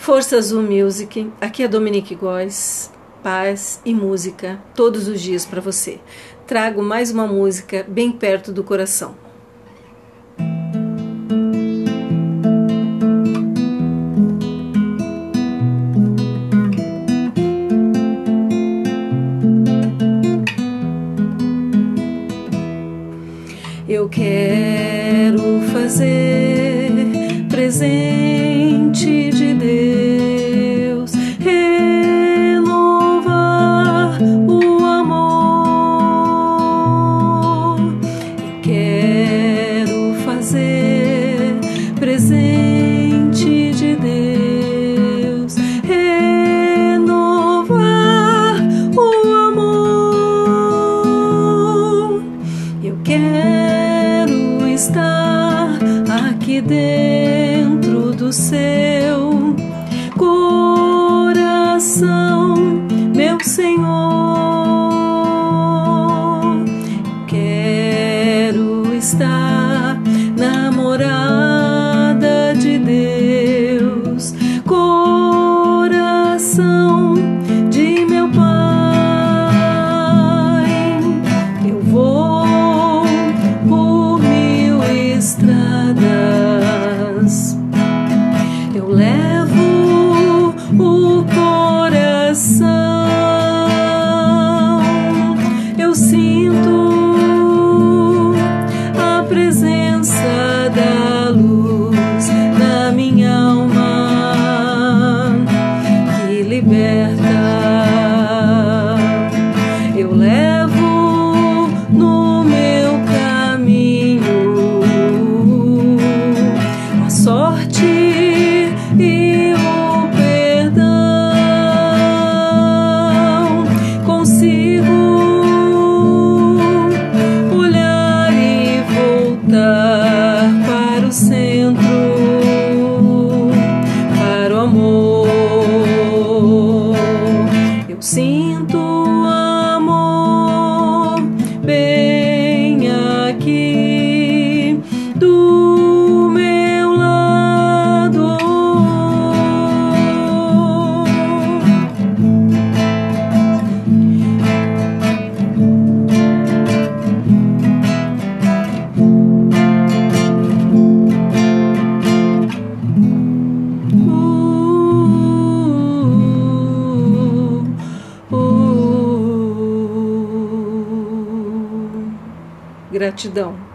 Força Azul Music, aqui é Dominique Góes, paz e música todos os dias para você. Trago mais uma música bem perto do coração. Eu quero fazer presente está aqui dentro do seu Gratidão.